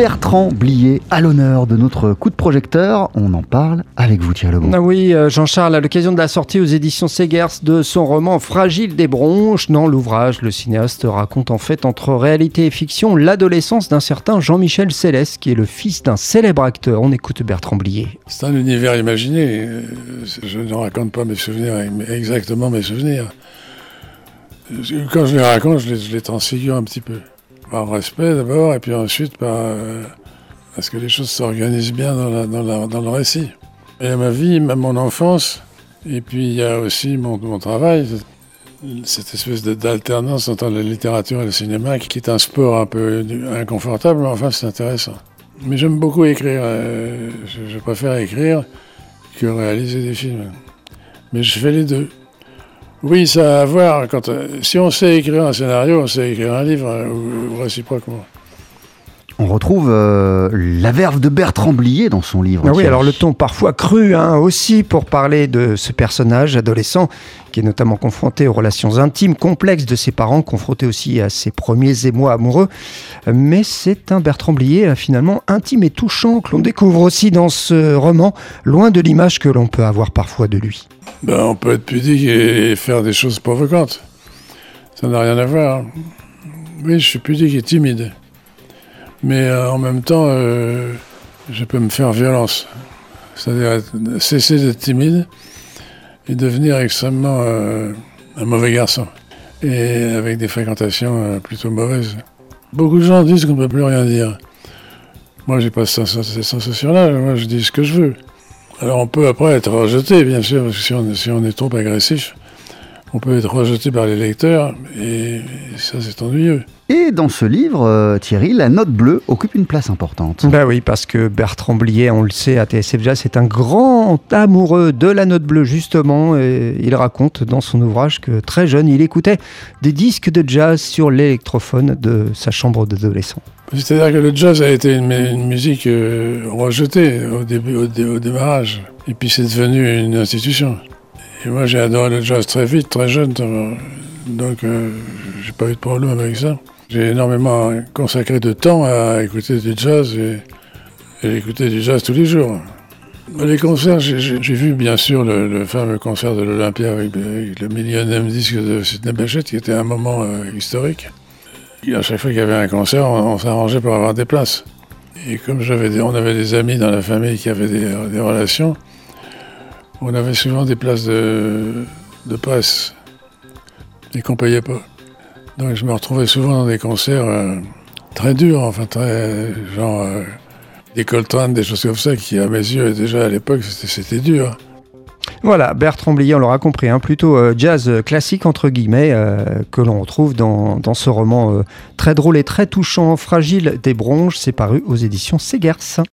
Bertrand Blier à l'honneur de notre coup de projecteur. On en parle avec vous, Thierry Lebon. Ah oui, euh, Jean-Charles, à l'occasion de la sortie aux éditions Segers de son roman Fragile des bronches, dans l'ouvrage, le cinéaste raconte en fait entre réalité et fiction l'adolescence d'un certain Jean-Michel Céleste, qui est le fils d'un célèbre acteur. On écoute Bertrand Blier. C'est un univers imaginé. Je ne raconte pas mes souvenirs, exactement mes souvenirs. Quand je les raconte, je les, je les transfigure un petit peu. Par respect d'abord, et puis ensuite par, euh, parce que les choses s'organisent bien dans, dans, dans, le récit. A ma vie, même mon enfance, et puis il y a aussi mon, travail, cette espèce d'alternance entre la littérature et le cinéma, qui est un sport un peu inconfortable, mais enfin c'est intéressant. Mais j'aime beaucoup écrire, euh, je préfère écrire que réaliser des films. Mais je fais les deux. Oui, ça a à voir. Quand, euh, si on sait écrire un scénario, on sait écrire un livre, euh, ou, réciproquement. On retrouve euh, la verve de Bertrand Blier dans son livre. Ah oui, alors le ton parfois cru hein, aussi pour parler de ce personnage adolescent qui est notamment confronté aux relations intimes complexes de ses parents, confronté aussi à ses premiers émois amoureux. Mais c'est un Bertrand Blier finalement intime et touchant que l'on découvre aussi dans ce roman, loin de l'image que l'on peut avoir parfois de lui. Ben, on peut être pudique et faire des choses provocantes. Ça n'a rien à voir. Oui, je suis pudique et timide. Mais euh, en même temps, euh, je peux me faire violence. C'est-à-dire cesser d'être timide et devenir extrêmement euh, un mauvais garçon. Et avec des fréquentations plutôt mauvaises. Beaucoup de gens disent qu'on ne peut plus rien dire. Moi, j'ai pas cette sensation-là. Moi, je dis ce que je veux. Alors on peut après être rejeté, bien sûr, parce que si on, si on est trop agressif, on peut être rejeté par les lecteurs, et ça c'est ennuyeux. Et dans ce livre, euh, Thierry, la note bleue occupe une place importante. Ben oui, parce que Bertrand Blier, on le sait, à TSF Jazz, c'est un grand amoureux de la note bleue, justement. Et il raconte dans son ouvrage que très jeune, il écoutait des disques de jazz sur l'électrophone de sa chambre d'adolescent. C'est-à-dire que le jazz a été une, une musique euh, rejetée au, début, au, au, démarrage. Et puis c'est devenu une institution. Et moi j'ai adoré le jazz très vite, très jeune. Donc euh, j'ai pas eu de problème avec ça. J'ai énormément consacré de temps à écouter du jazz et, et écouter du jazz tous les jours. Les concerts, j'ai vu bien sûr le, fameux concert de l'Olympia avec, le millionième disque de Sidney Bechet, qui était un moment euh, historique. Et à chaque fois qu'il y avait un concert, on, s'arrangeait pour avoir des places. Et comme des, on avait des amis dans la famille qui avaient des, relations, on avait souvent des places de, de presse et qu'on payait pas. Donc je me retrouvais souvent dans des concerts euh, très durs, enfin très genre euh, des Coltrane, des choses comme ça, qui à mes yeux déjà à l'époque c'était dur. Voilà, Bertrand Blier, on l'aura compris, hein, plutôt euh, jazz classique entre guillemets, que l'on retrouve dans, dans, ce roman très drôle et très touchant, Fragile des bronches, c'est paru aux éditions Segers.